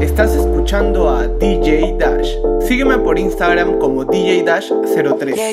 Estás escuchando a DJ Dash. Sígueme por Instagram como DJ Dash03. Yeah,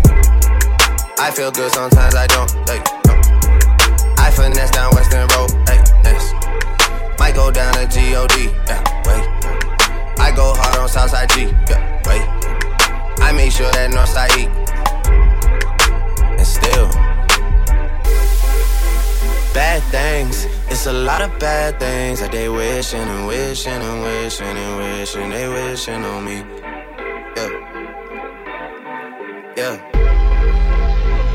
I feel good sometimes I don't. Hey, no. I finesse down Western Road. Hey, yes. Might go down to God. Yeah, wait. I go hard on Southside G. Yeah, wait. I make sure that Northside eat. And still, bad things. It's a lot of bad things that they wishing and wishing and wishing and wishing they wishing on me. Yeah. Yeah.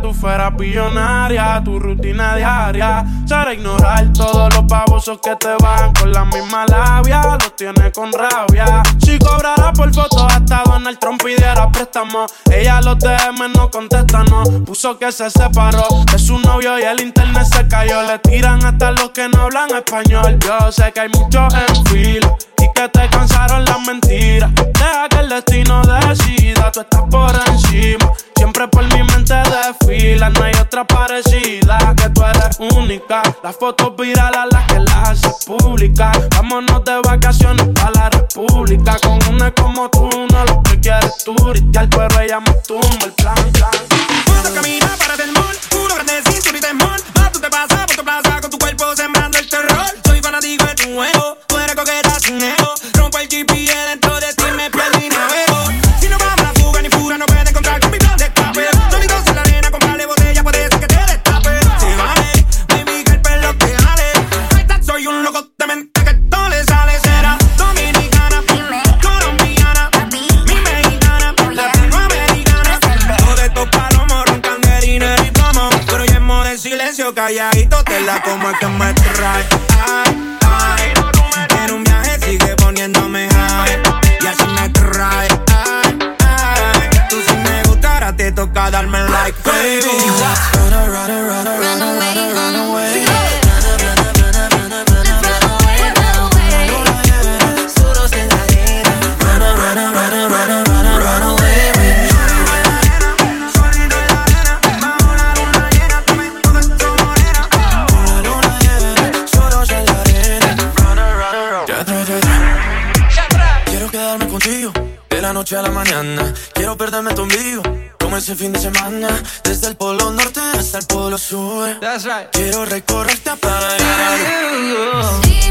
Tú fueras billonaria. Tu rutina diaria será ignorar todos los babosos que te van con la misma labia. Los tienes con rabia. Si cobrara por foto hasta Donald Trump pidiera préstamo. Ella los DM no contesta, no. Puso que se separó de su novio y el internet se cayó. Le tiran hasta los que no hablan español. Yo sé que hay muchos en fila y que te cansaron las mentiras. Deja que el destino decida, tú estás por encima. Siempre por mi mente desfila, no hay otra parecida. Que tú eres única. Las fotos virales las que las haces públicas. Vámonos de vacaciones para la república. Con una como tú, no lo que quieres turistear, pero ella me tumba el plan, plan. Cuando camina para del mall, uno grande sin y temor. Más tú te pasas por tu plaza con tu cuerpo sembrando el terror. Soy fanático de tu juego, tú eres coqueta sin ego. Rompo el GPS dentro calladito, te la como es que me trae. Ay. En un viaje sigue poniéndome high. Y así me trae. Ay, ay. Tú si me gustara, te toca darme like, baby. Quiero perderme tu envío como ese fin de semana. Desde el polo norte hasta el polo sur. Quiero recorrerte para llegar a Si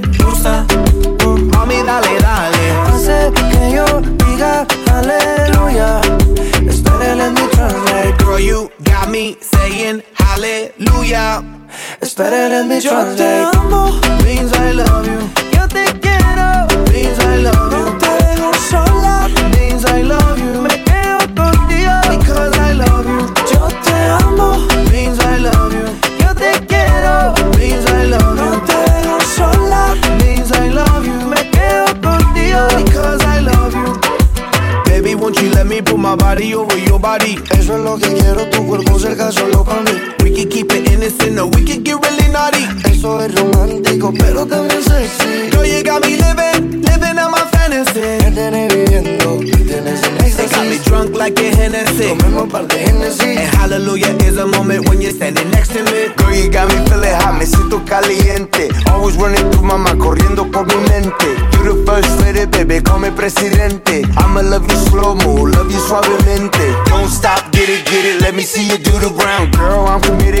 gusta. Uh. Mami, dale, dale. Hace que yo diga aleluya. Espera, let me translate. Girl, you got me saying hallelujah. Espera, let me translate. Yo te amo. Means I love you. Yo te quiero. Means I love you. No te dejo sola. Means I love you. Me quedo contigo. Because I love you. Yo te amo. Let me put my body over your body? Eso es lo que quiero, tu cuerpo cerca solo para mí. We can keep it innocent or we can get really naughty. Eso es romántico, pero también sexy. Girl, you got me living, living out my fantasy. Me tienes viviendo, me tienes en They got me drunk like a Hennessy. Tomemos par de Hennessy. And hallelujah is a moment when you're standing next to me. Girl, you got me feeling hot, me siento caliente. Always running through my mind, corriendo por mi mente. You the first lady, baby, call me presidente. I'ma love you slow mo, love you suavemente. Don't stop, get it, get it, let me see you do the ground. Girl, I'm committed,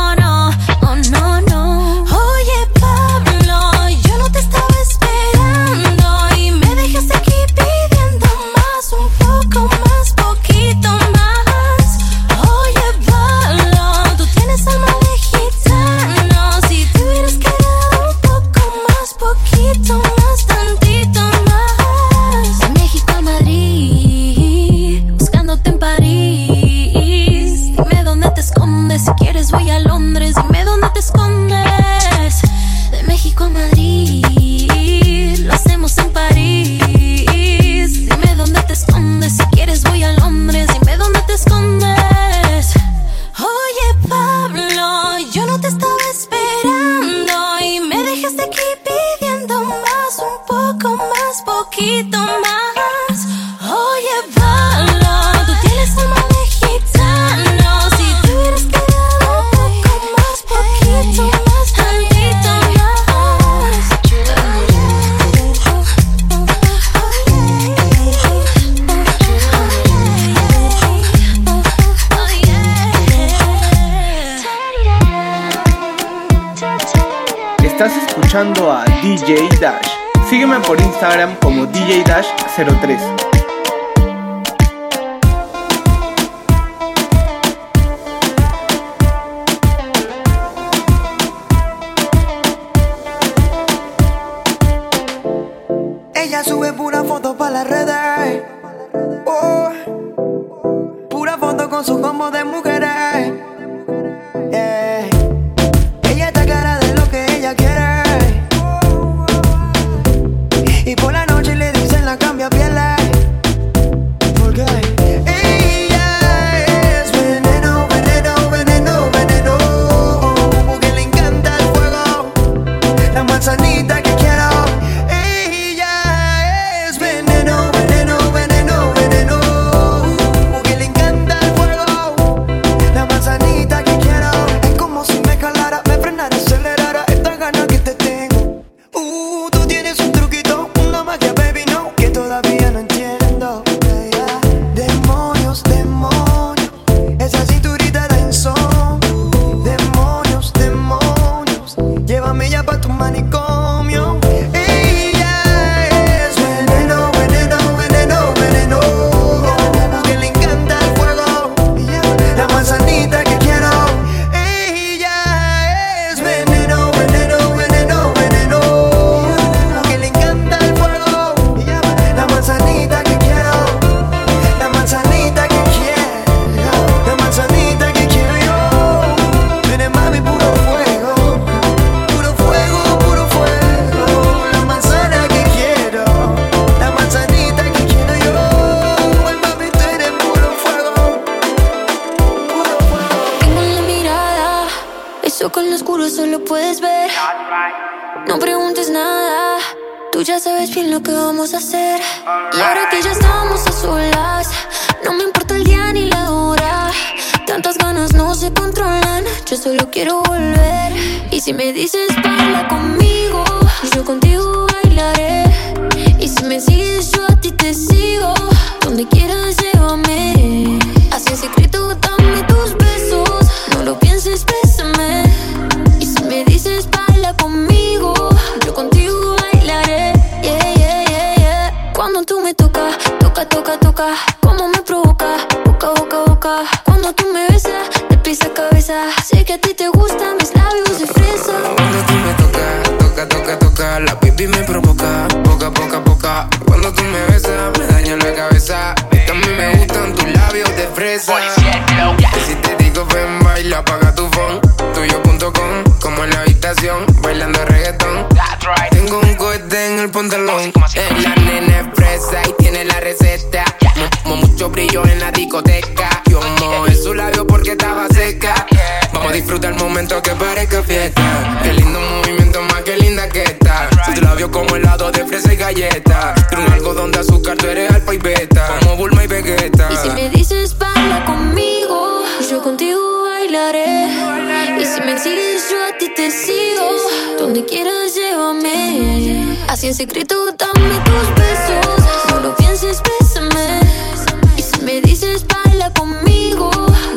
DJ Dash. Sígueme por Instagram como DJ Dash 03. штука secreto dame tus besos. No pienses, bésame. Y si me dices baila conmigo,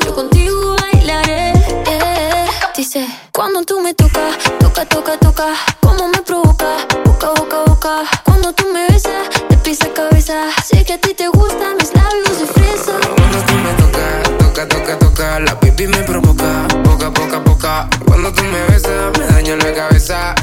yo contigo bailaré. Dice, cuando tú me tocas, toca, toca, toca. Como me provoca, boca, boca, boca. Cuando tú me besas, te pisa cabeza. Sé que a ti te gustan mis labios de fresa. Cuando tú me tocas, toca, toca, toca. La pipi me provoca, boca, boca, boca. Cuando tú me besas, me daño la cabeza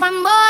one more.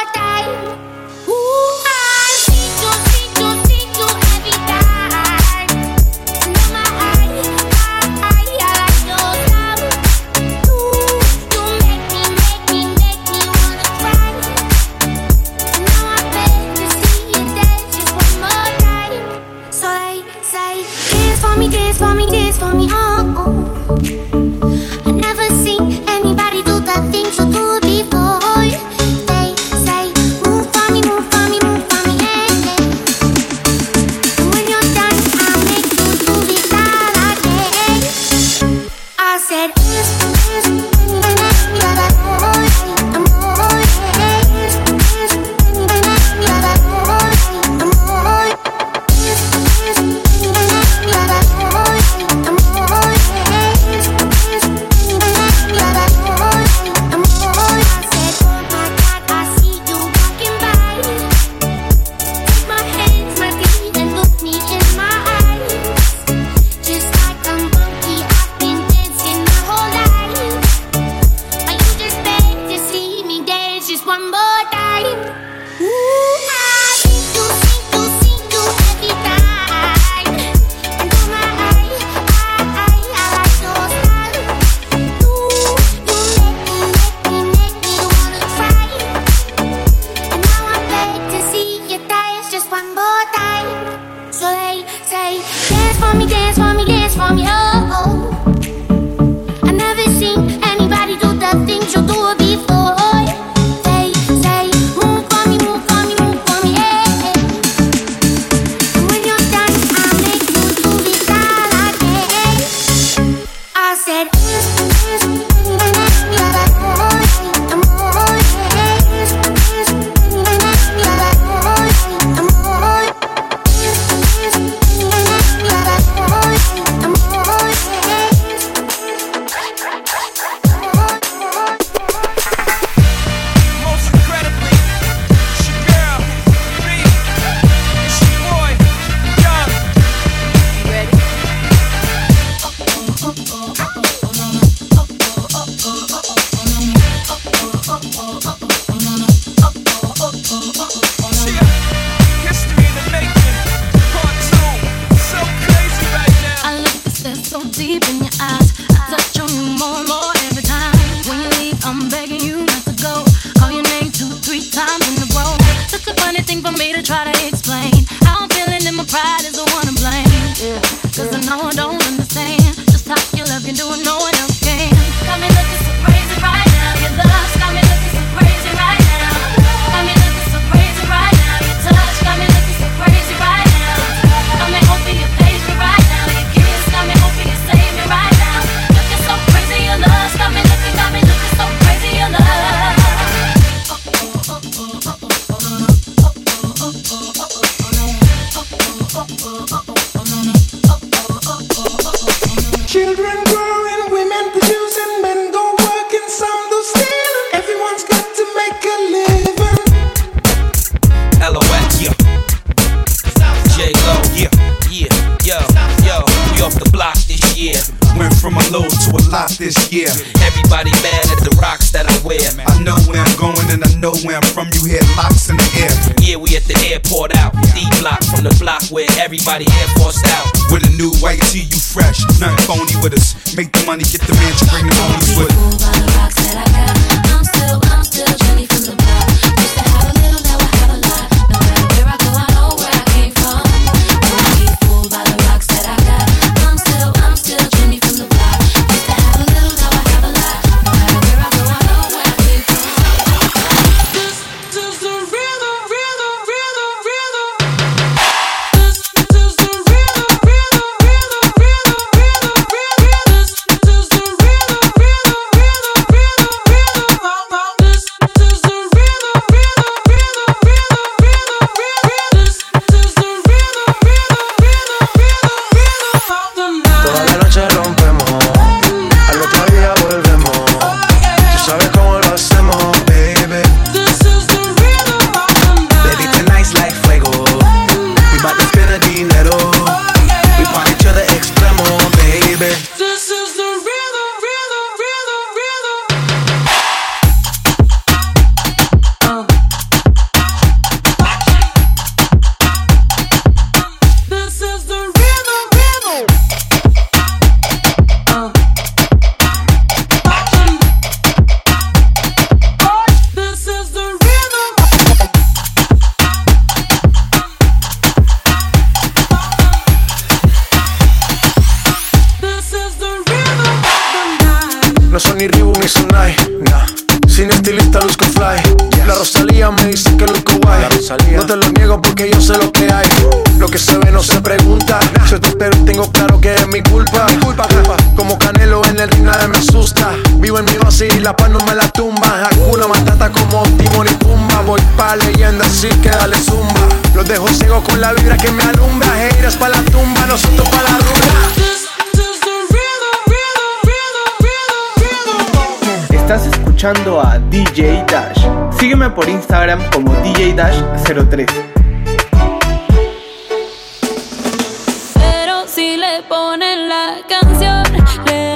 03. Pero si le ponen la canción, le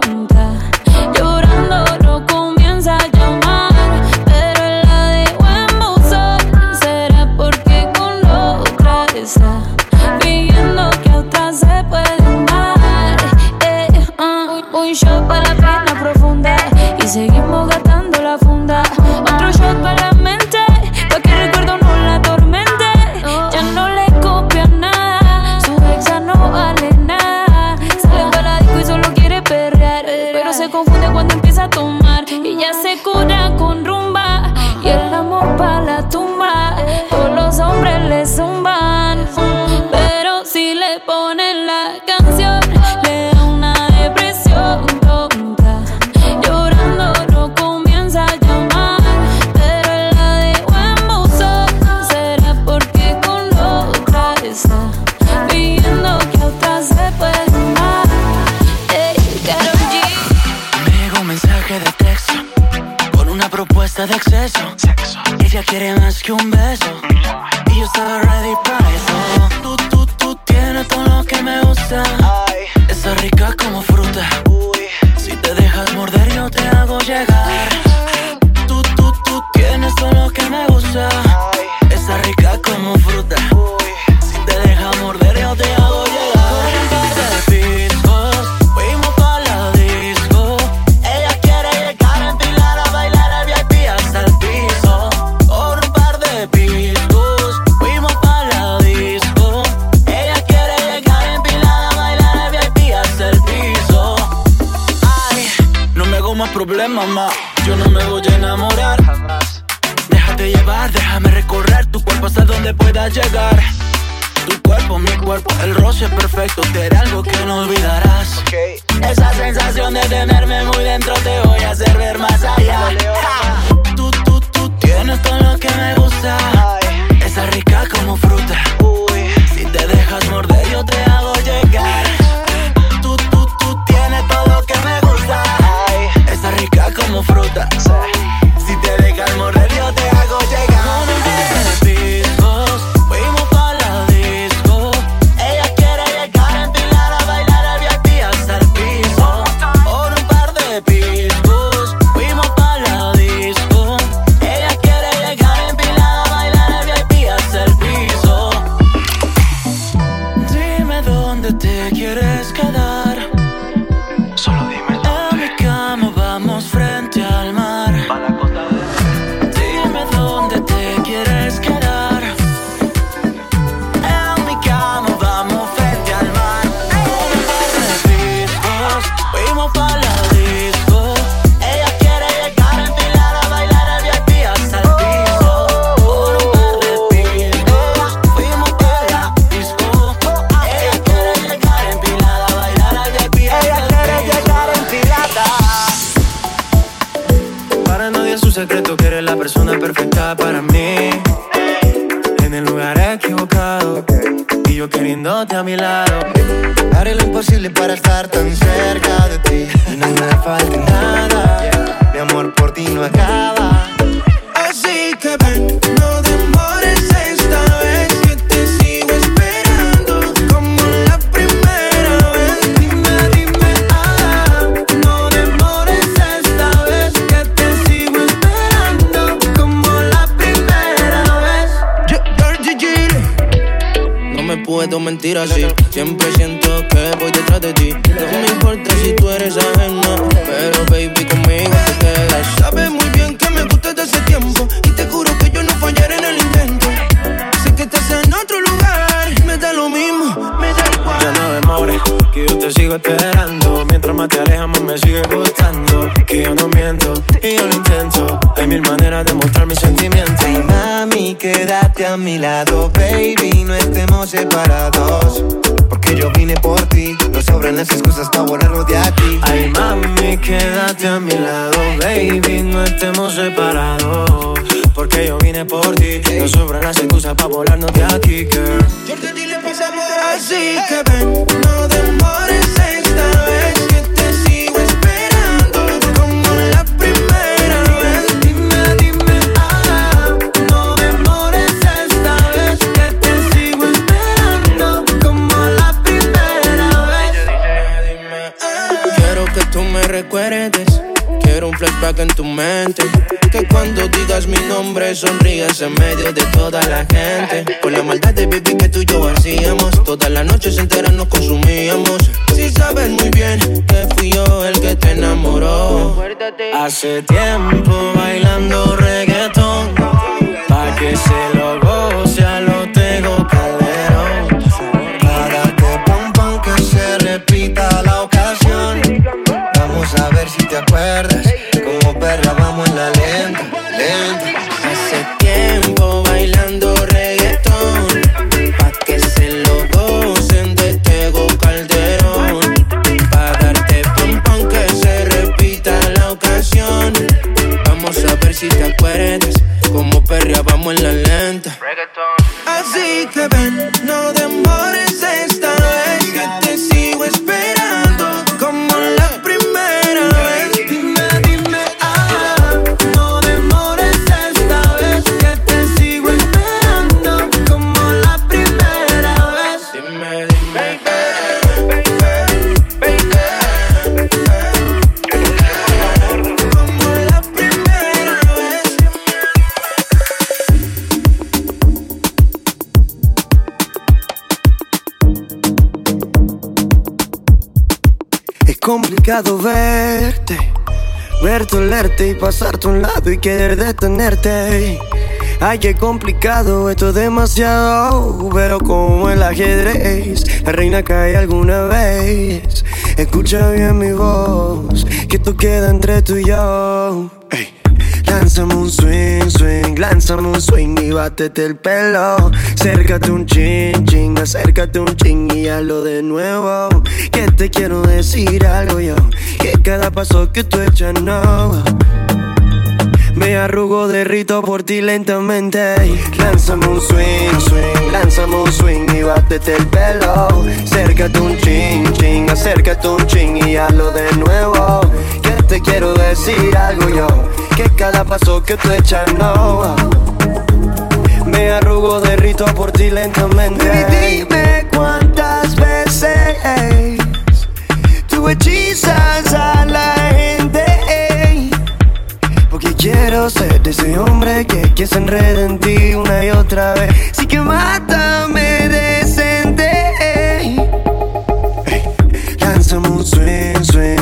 quiere más que un beso. Y yo estaba ready para perfecto, te haré algo que no olvidarás. Esa sensación de tenerme muy dentro te voy a hacer ver más allá. Ja. Tú, tú, tú tienes todo lo que me gusta. Esa rica como fruta. Si te dejas morder, yo te hago llegar. Tú, tú, tú tienes todo lo que me gusta. Esa rica como fruta. Si te dejas morder, así. Siempre siento que voy detrás de ti. No me importa si tú eres ajena. Me recuerdes. Quiero un flashback en tu mente. Que cuando digas mi nombre sonrías en medio de toda la gente. Con la maldad de baby que tú y yo hacíamos. Todas las noches enteras nos consumíamos. Si sabes muy bien que fui yo el que te enamoró. Hace tiempo bailando reggaetón. Pa' que se lo goce a lo ver si te acuerdas. Como perra vamos en la lenta, lenta. Hace tiempo bailando reggaetón. Pa' que se lo gocen de Tego Calderón. Pa' darte pam pam que se repita la ocasión. Vamos a ver si te acuerdas. Como perrea vamos en la lenta. Así que ven, no demores verte, verte, olerte y pasarte a un lado y querer detenerte. Ay, qué complicado, esto es demasiado, pero como el ajedrez, la reina cae alguna vez. Escucha bien mi voz, que esto queda entre tú y yo. Lánzame un swing, swing, lánzame un swing y bátete el pelo. Acércate un ching, ching, acércate un ching y hazlo de nuevo. Que te quiero decir algo yo, que cada paso que tú echas no. Me arrugo, derrito por ti lentamente. Lánzame un swing, swing, lánzame un swing y bátete el pelo. Acércate un ching, ching, acércate un ching y hazlo de nuevo. Te quiero decir algo yo, que cada paso que tú echas no. Me arrugo, derrito por ti lentamente. Baby, dime cuántas veces tú hechizas a la gente. Porque quiero ser de ese hombre que, que se enreda en ti una y otra vez. Sí que mátame decente.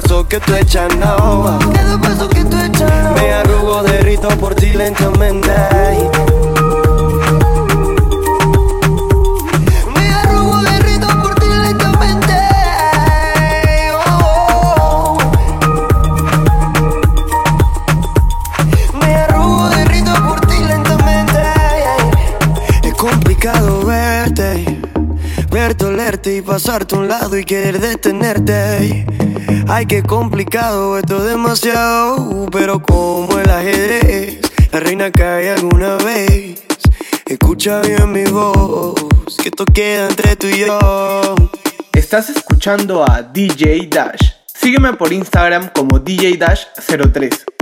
paso que tú echas no. Cada paso que tú echas Me arrugo, derrito por ti lentamente. Verte, y pasarte a un lado y querer detenerte. Ay, qué complicado, esto es demasiado. Pero como el ajedrez, la reina cae alguna vez. Escucha bien mi voz, que esto queda entre tú y yo. Estás escuchando a DJ Dash. Sígueme por Instagram como DJ Dash03.